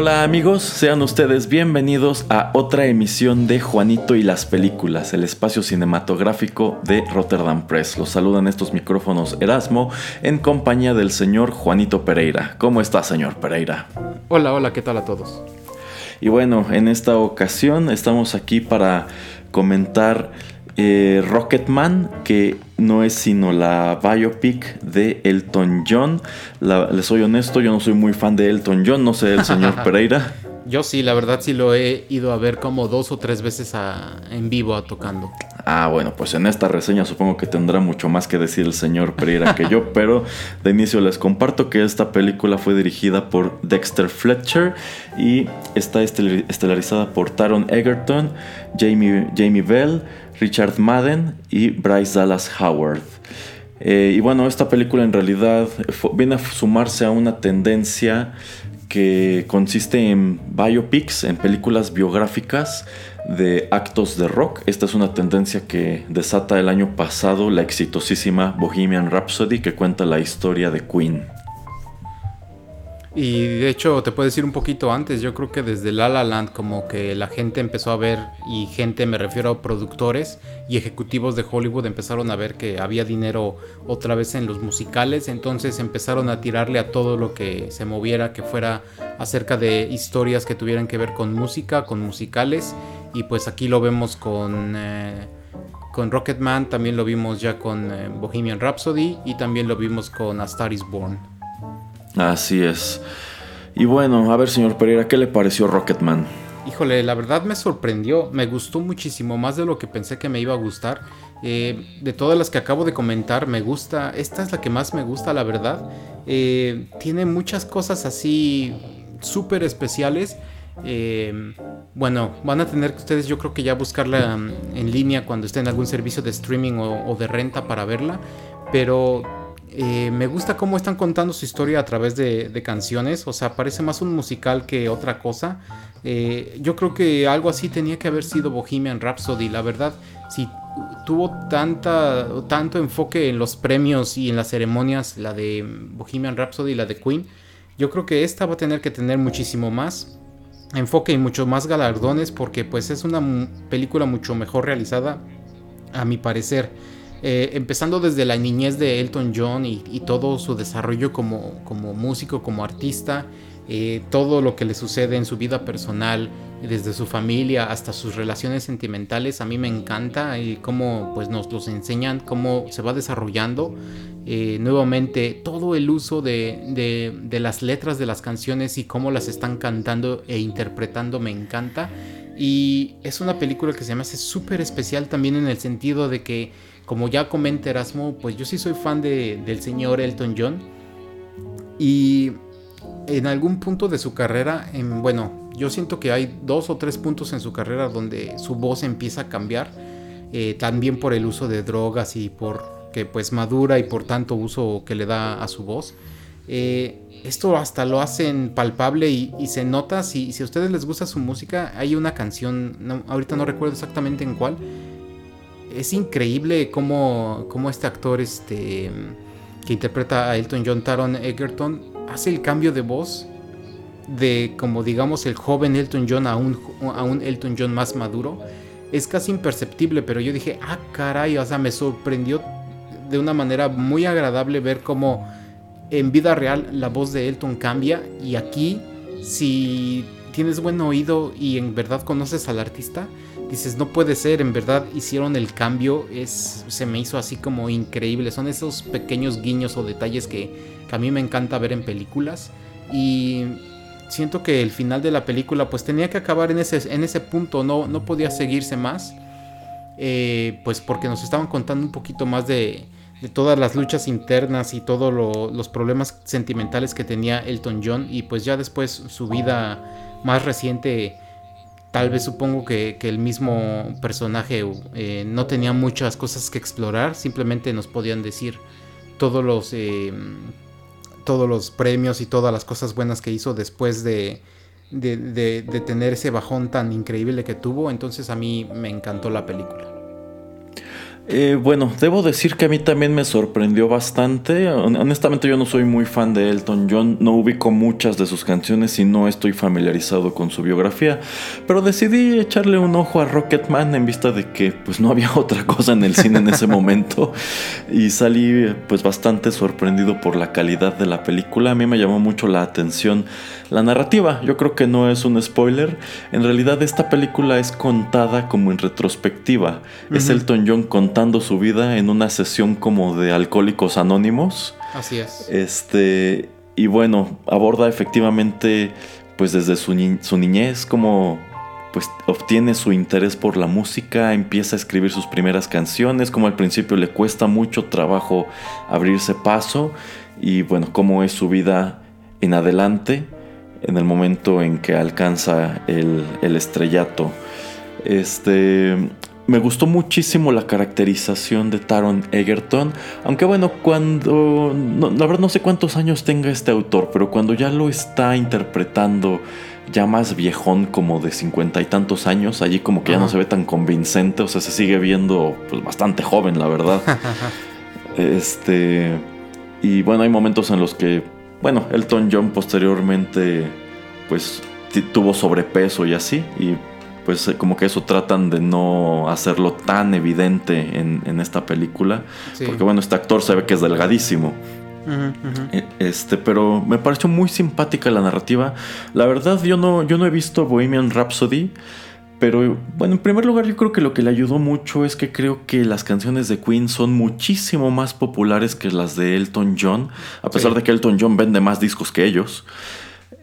Hola amigos, sean ustedes bienvenidos a otra emisión de Juanito y las Películas, el espacio cinematográfico de Rotterdam Press. Los saludan estos micrófonos Erasmo en compañía del señor Juanito Pereira. ¿Cómo está, señor Pereira? Hola, hola, ¿qué tal a todos? Y bueno, en esta ocasión estamos aquí para comentar eh, Rocketman, que no es sino la biopic de Elton John. les soy honesto, yo no soy muy fan de Elton John, no sé el señor Pereira. Yo sí, la verdad sí lo he ido a ver como dos o tres veces en vivo a tocando. Ah, bueno, pues en esta reseña supongo que tendrá mucho más que decir el señor Pereira que yo, pero de inicio les comparto que esta película fue dirigida por Dexter Fletcher y está estelarizada por Taron Egerton, Jamie, Jamie Bell, Richard Madden y Bryce Dallas Howard. Eh, y bueno, esta película en realidad viene a sumarse a una tendencia que consiste en biopics, en películas biográficas de actos de rock. Esta es una tendencia que desata el año pasado la exitosísima Bohemian Rhapsody que cuenta la historia de Queen. Y de hecho, te puedo decir un poquito antes, yo creo que desde La La Land como que la gente empezó a ver, y gente me refiero a productores y ejecutivos de Hollywood empezaron a ver que había dinero otra vez en los musicales, entonces empezaron a tirarle a todo lo que se moviera, que fuera acerca de historias que tuvieran que ver con música, con musicales, y pues aquí lo vemos con... Eh, con Rocketman, también lo vimos ya con eh, Bohemian Rhapsody y también lo vimos con A Star is Born. Así es. Y bueno, a ver, señor Pereira, ¿qué le pareció Rocketman? Híjole, la verdad me sorprendió, me gustó muchísimo más de lo que pensé que me iba a gustar. Eh, de todas las que acabo de comentar, me gusta, esta es la que más me gusta, la verdad. Eh, tiene muchas cosas así súper especiales. Eh, bueno, van a tener que ustedes yo creo que ya buscarla en línea cuando esté en algún servicio de streaming o de renta para verla. Pero eh, me gusta cómo están contando su historia a través de, canciones, o sea, parece más un musical que otra cosa. Eh, yo creo que algo así tenía que haber sido Bohemian Rhapsody, la verdad. Si tuvo tanta, tanto enfoque en los premios y en las ceremonias, la de Bohemian Rhapsody y la de Queen, yo creo que esta va a tener que tener muchísimo más enfoque y mucho más galardones porque pues es una película mucho mejor realizada a mi parecer. Eh, empezando desde la niñez de Elton John y, todo su desarrollo como, como músico, como artista, eh, todo lo que le sucede en su vida personal, desde su familia hasta sus relaciones sentimentales, a mí me encanta y cómo pues, nos los enseñan, cómo se va desarrollando. Eh, nuevamente, todo el uso de, de las letras de las canciones y cómo las están cantando e interpretando me encanta. Y es una película que se me hace súper especial también en el sentido de que como ya comenta Erasmo, pues yo sí soy fan del señor Elton John. Y en algún punto de su carrera, en, bueno, yo siento que hay dos o tres puntos en su carrera donde su voz empieza a cambiar. Eh, también por el uso de drogas y por que pues madura y por tanto uso que le da a su voz. Eh, esto hasta lo hacen palpable y, se nota, si, si, a ustedes les gusta su música, hay una canción, ahorita no recuerdo exactamente en cuál, es increíble cómo, cómo este actor este, que interpreta a Elton John Taron Egerton hace el cambio de voz de como digamos el joven Elton John a un, a un Elton John más maduro. Es casi imperceptible, pero yo dije, ah, caray, o sea, me sorprendió de una manera muy agradable ver cómo en vida real la voz de Elton cambia y aquí si tienes buen oído y en verdad conoces al artista, dices, no puede ser, en verdad hicieron el cambio, es, se me hizo así como increíble. Son esos pequeños guiños o detalles que, a mí me encanta ver en películas. Y siento que el final de la película pues tenía que acabar en ese, en ese punto, no, no podía seguirse más. Eh, pues porque nos estaban contando un poquito más de, de todas las luchas internas y todos los problemas sentimentales que tenía Elton John y pues ya después su vida más reciente tal vez supongo que, el mismo personaje eh, no tenía muchas cosas que explorar simplemente nos podían decir todos los eh, todos los premios y todas las cosas buenas que hizo después de, de tener ese bajón tan increíble que tuvo. Entonces a mí me encantó la película eh, bueno, debo decir que a mí también me sorprendió bastante. Honestamente yo no soy muy fan de Elton John, no ubico muchas de sus canciones y no estoy familiarizado con su biografía, pero decidí echarle un ojo a Rocketman en vista de que pues no había otra cosa en el cine en ese momento y salí pues bastante sorprendido por la calidad de la película. A mí me llamó mucho la atención la narrativa. Yo creo que no es un spoiler. En realidad esta película es contada como en retrospectiva. Es Elton John contando su vida en una sesión como de alcohólicos anónimos. Así es. Este, y bueno, aborda efectivamente, pues desde su, su niñez, como pues obtiene su interés por la música, empieza a escribir sus primeras canciones, como al principio le cuesta mucho trabajo abrirse paso, y bueno, cómo es su vida en adelante, en el momento en que alcanza el, el estrellato. Este, me gustó muchísimo la caracterización de Taron Egerton, aunque bueno, cuando, la verdad no sé cuántos años tenga este autor, pero cuando ya lo está interpretando ya más viejón, como de cincuenta y tantos años, allí como que ya no se ve tan convincente, o sea, se sigue viendo pues bastante joven, la verdad. este, y bueno, hay momentos en los que, bueno, Elton John posteriormente pues tuvo sobrepeso y así, y pues eh, como que eso tratan de no hacerlo tan evidente en, esta película. Porque bueno, este actor se ve que es delgadísimo. E, este, pero me pareció muy simpática la narrativa. La verdad, yo no, yo no he visto Bohemian Rhapsody. Pero bueno, en primer lugar yo creo que lo que le ayudó mucho es que creo que las canciones de Queen son muchísimo más populares que las de Elton John, a pesar de que Elton John vende más discos que ellos.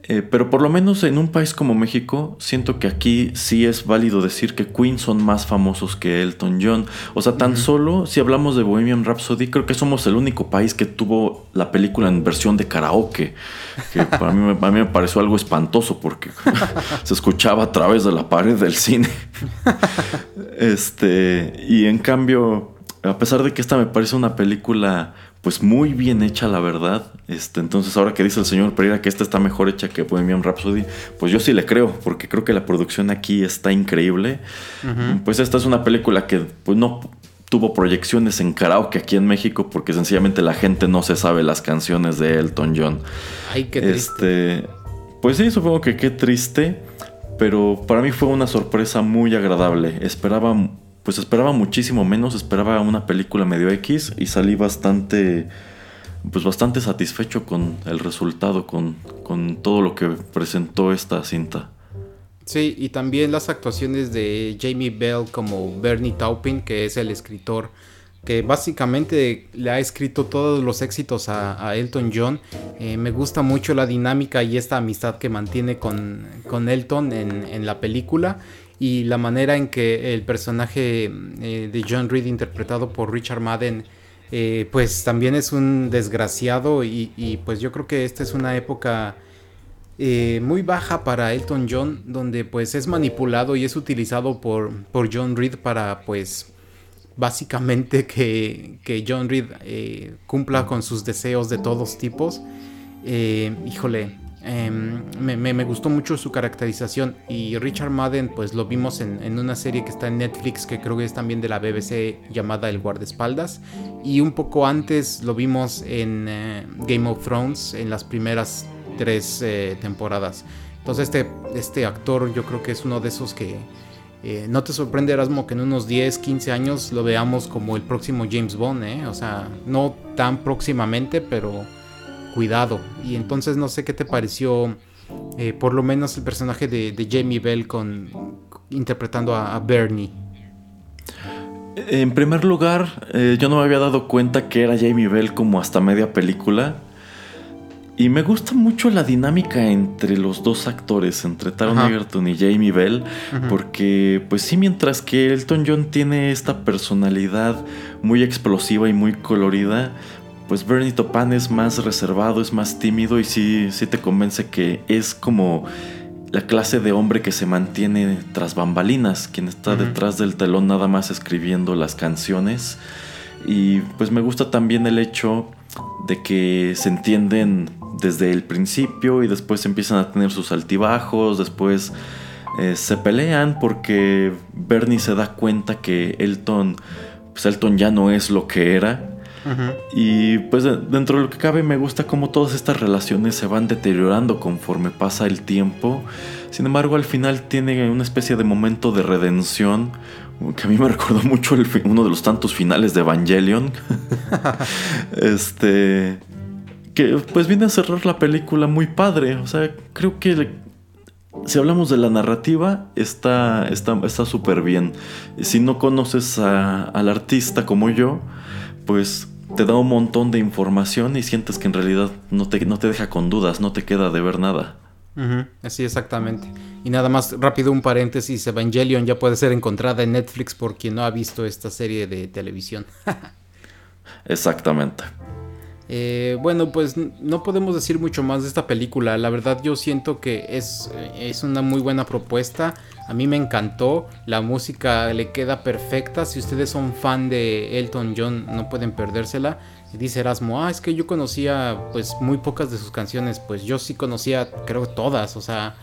Eh, pero por lo menos en un país como México, siento que aquí sí es válido decir que Queen son más famosos que Elton John. O sea, tan solo si hablamos de Bohemian Rhapsody, creo que somos el único país que tuvo la película en versión de karaoke. Que para mí, a mí me pareció algo espantoso porque se escuchaba a través de la pared del cine. este, y en cambio, a pesar de que esta me parece una película pues muy bien hecha la verdad. Este, entonces ahora que dice el señor Pereira que esta está mejor hecha que Bohemian Rhapsody, pues yo sí le creo, porque creo que la producción aquí está increíble. Pues esta es una película que pues, no tuvo proyecciones en karaoke aquí en México porque sencillamente la gente no se sabe las canciones de Elton John. Ay, qué triste. Este, pues sí, supongo que qué triste, pero para mí fue una sorpresa muy agradable. Esperaba pues esperaba muchísimo menos, esperaba una película medio X y salí bastante, pues bastante satisfecho con el resultado, con, con todo lo que presentó esta cinta. Sí, y también las actuaciones de Jamie Bell como Bernie Taupin, que es el escritor que básicamente le ha escrito todos los éxitos a, Elton John. Eh, me gusta mucho la dinámica y esta amistad que mantiene con, con Elton en, en, la película y la manera en que el personaje eh, de John Reed interpretado por Richard Madden eh, pues también es un desgraciado y, pues yo creo que esta es una época eh, muy baja para Elton John donde pues es manipulado y es utilizado por, por John Reed para pues básicamente que, que John Reed cumpla con sus deseos de todos tipos. Híjole Em, me, gustó mucho su caracterización y Richard Madden pues lo vimos en, una serie que está en Netflix que creo que es también de la BBC llamada El guardaespaldas y un poco antes lo vimos en eh, Game of Thrones en las primeras tres eh, temporadas. Entonces este, este actor yo creo que es uno de esos que eh, no te sorprende Erasmo que en unos 10, 15 años lo veamos como el próximo James Bond, o sea, no tan próximamente pero cuidado. Y entonces no sé qué te pareció eh, por lo menos el personaje de, Jamie Bell con, interpretando a, Bernie. En primer lugar, eh, yo no me había dado cuenta que era Jamie Bell como hasta media película. Y me gusta mucho la dinámica entre los dos actores, entre Taron Egerton y Jamie Bell, porque pues sí, mientras que Elton John tiene esta personalidad muy explosiva y muy colorida, pues Bernie Topan es más reservado, es más tímido y sí, sí te convence que es como la clase de hombre que se mantiene tras bambalinas, quien está detrás del telón nada más escribiendo las canciones. Y pues me gusta también el hecho de que se entienden desde el principio y después empiezan a tener sus altibajos, después eh, se pelean porque Bernie se da cuenta que Elton, pues Elton ya no es lo que era. Y pues dentro de lo que cabe me gusta cómo todas estas relaciones se van deteriorando conforme pasa el tiempo. Sin embargo, al final tiene una especie de momento de redención que a mí me recordó mucho uno de los tantos finales de Evangelion. este. Que pues viene a cerrar la película muy padre. O sea, creo que si hablamos de la narrativa, está súper bien. Si no conoces al artista como yo, pues te da un montón de información y sientes que en realidad no te, no te deja con dudas, no te queda de ver nada. Así exactamente. Y nada más rápido un paréntesis, Evangelion ya puede ser encontrada en Netflix por quien no ha visto esta serie de televisión. Exactamente. Eh, bueno, pues no podemos decir mucho más de esta película. La verdad yo siento que es, es una muy buena propuesta. A mí me encantó. La música le queda perfecta. Si ustedes son fan de Elton John, no pueden perdérsela. Dice Erasmo, ah, es que yo conocía pues muy pocas de sus canciones. Pues yo sí conocía, creo todas. O sea,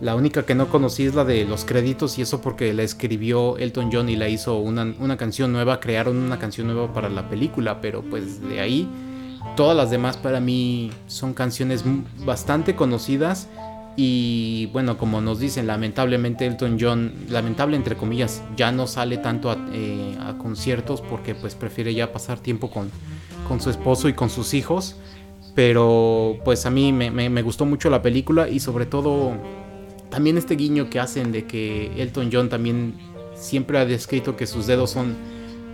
la única que no conocí es la de los créditos y eso porque la escribió Elton John y la hizo una, una canción nueva. Crearon una canción nueva para la película. Pero pues de ahí Todas las demás para mí son canciones bastante conocidas y bueno, como nos dicen, lamentablemente Elton John, lamentable entre comillas, ya no sale tanto a, eh, conciertos porque pues prefiere ya pasar tiempo con, con, su esposo y con sus hijos. Pero pues a mí me, me, gustó mucho la película y sobre todo también este guiño que hacen de que Elton John también siempre ha descrito que sus dedos son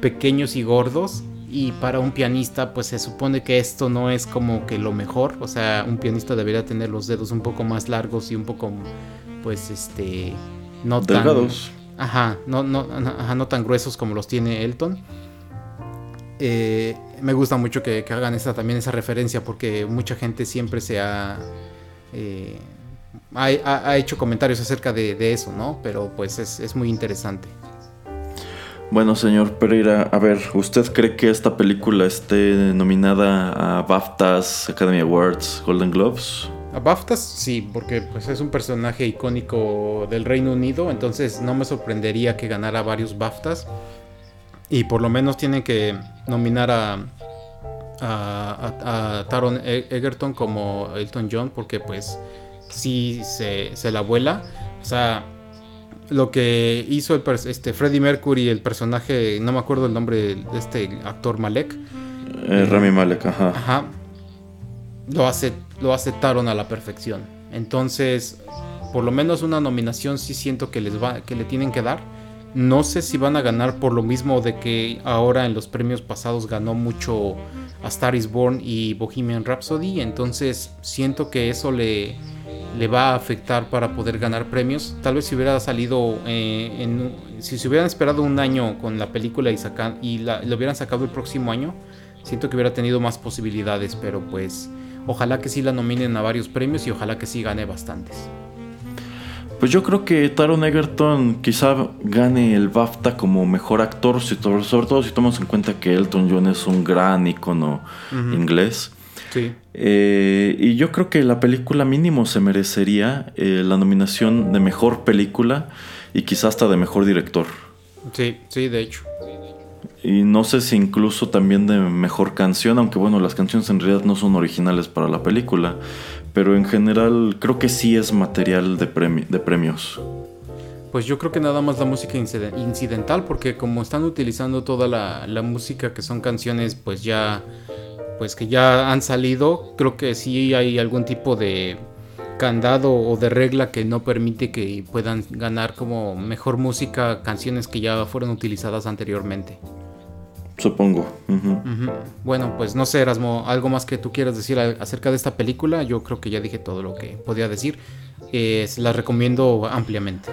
pequeños y gordos y para un pianista pues se supone que esto no es como que lo mejor, o sea, un pianista debería tener los dedos un poco más largos y un poco pues este no delgados. Tan, ajá, no no ajá, no tan gruesos como los tiene Elton. Eh, me gusta mucho que, hagan esa, también esa referencia porque mucha gente siempre se ha, eh, ha, hecho comentarios acerca de, eso, ¿no? Pero pues es, es muy interesante. Bueno, señor Pereira, a ver, ¿usted cree que esta película esté nominada a BAFTAs, Academy Awards, Golden Globes? A BAFTAs sí, porque pues es un personaje icónico del Reino Unido, entonces no me sorprendería que ganara varios BAFTAs. Y por lo menos tienen que nominar a, a, Taron e-, Egerton como Elton John, porque pues sí se, se la vuela. O sea, lo que hizo el este Freddie Mercury, el personaje, no me acuerdo el nombre de este actor Malek. Eh, Rami Malek, ajá. Ajá. Lo, hace, lo aceptaron a la perfección. Entonces, por lo menos una nominación sí siento que les va, que le tienen que dar. No sé si van a ganar por lo mismo de que ahora en los premios pasados ganó mucho a Star is Born y Bohemian Rhapsody. Entonces siento que eso le, le va a afectar para poder ganar premios. Tal vez si hubiera salido, eh, en, si se hubieran esperado un año con la película y, sacan, y la, lo hubieran sacado el próximo año, siento que hubiera tenido más posibilidades, pero pues ojalá que sí la nominen a varios premios y ojalá que sí gane bastantes. Pues yo creo que Taron Egerton quizá gane el BAFTA como mejor actor, sobre todo si tomamos en cuenta que Elton John es un gran icono inglés. Sí. Eh, y yo creo que la película mínimo se merecería eh, la nominación de mejor película y quizás hasta de mejor director. Sí, sí, de hecho. Y no sé si incluso también de mejor canción, aunque bueno, las canciones en realidad no son originales para la película, pero en general creo que sí es material de, de premios. Pues yo creo que nada más la música incidental, porque como están utilizando toda la, la música que son canciones pues ya pues que ya han salido, creo que sí hay algún tipo de candado o de regla que no permite que puedan ganar como mejor música canciones que ya fueron utilizadas anteriormente. Supongo. Bueno, pues no sé, Erasmo, algo más que tú quieras decir acerca de esta película. Yo creo que ya dije todo lo que podía decir. Eh, la recomiendo ampliamente.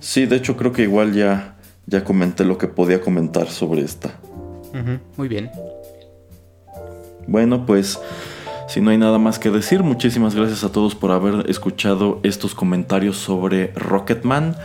Sí, de hecho creo que igual ya, ya comenté lo que podía comentar sobre esta. Muy bien. Bueno, pues si no hay nada más que decir, muchísimas gracias a todos por haber escuchado estos comentarios sobre Rocketman.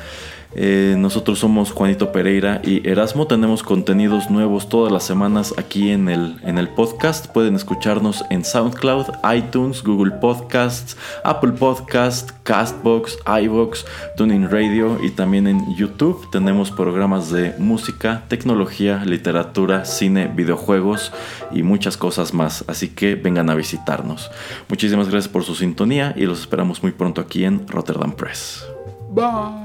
Eh, nosotros somos Juanito Pereira y Erasmo. Tenemos contenidos nuevos todas las semanas aquí en el, en el podcast. Pueden escucharnos en SoundCloud, iTunes, Google Podcasts, Apple Podcast, Castbox, iVox, Tuning Radio y también en YouTube. Tenemos programas de música, tecnología, literatura, cine, videojuegos y muchas cosas más. Así que vengan a visitarnos. Muchísimas gracias por su sintonía y los esperamos muy pronto aquí en Rotterdam Press. Bye.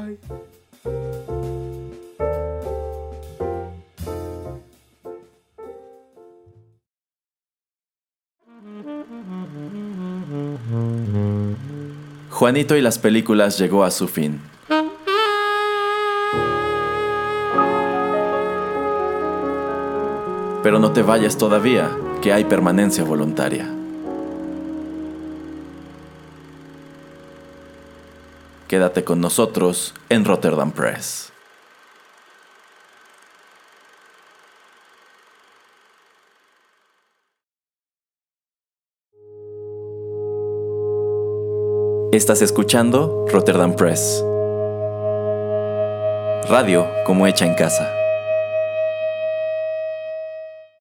Juanito y las películas llegó a su fin. Pero no te vayas todavía, que hay permanencia voluntaria. Quédate con nosotros en Rotterdam Press. Estás escuchando Rotterdam Press. Radio como hecha en casa.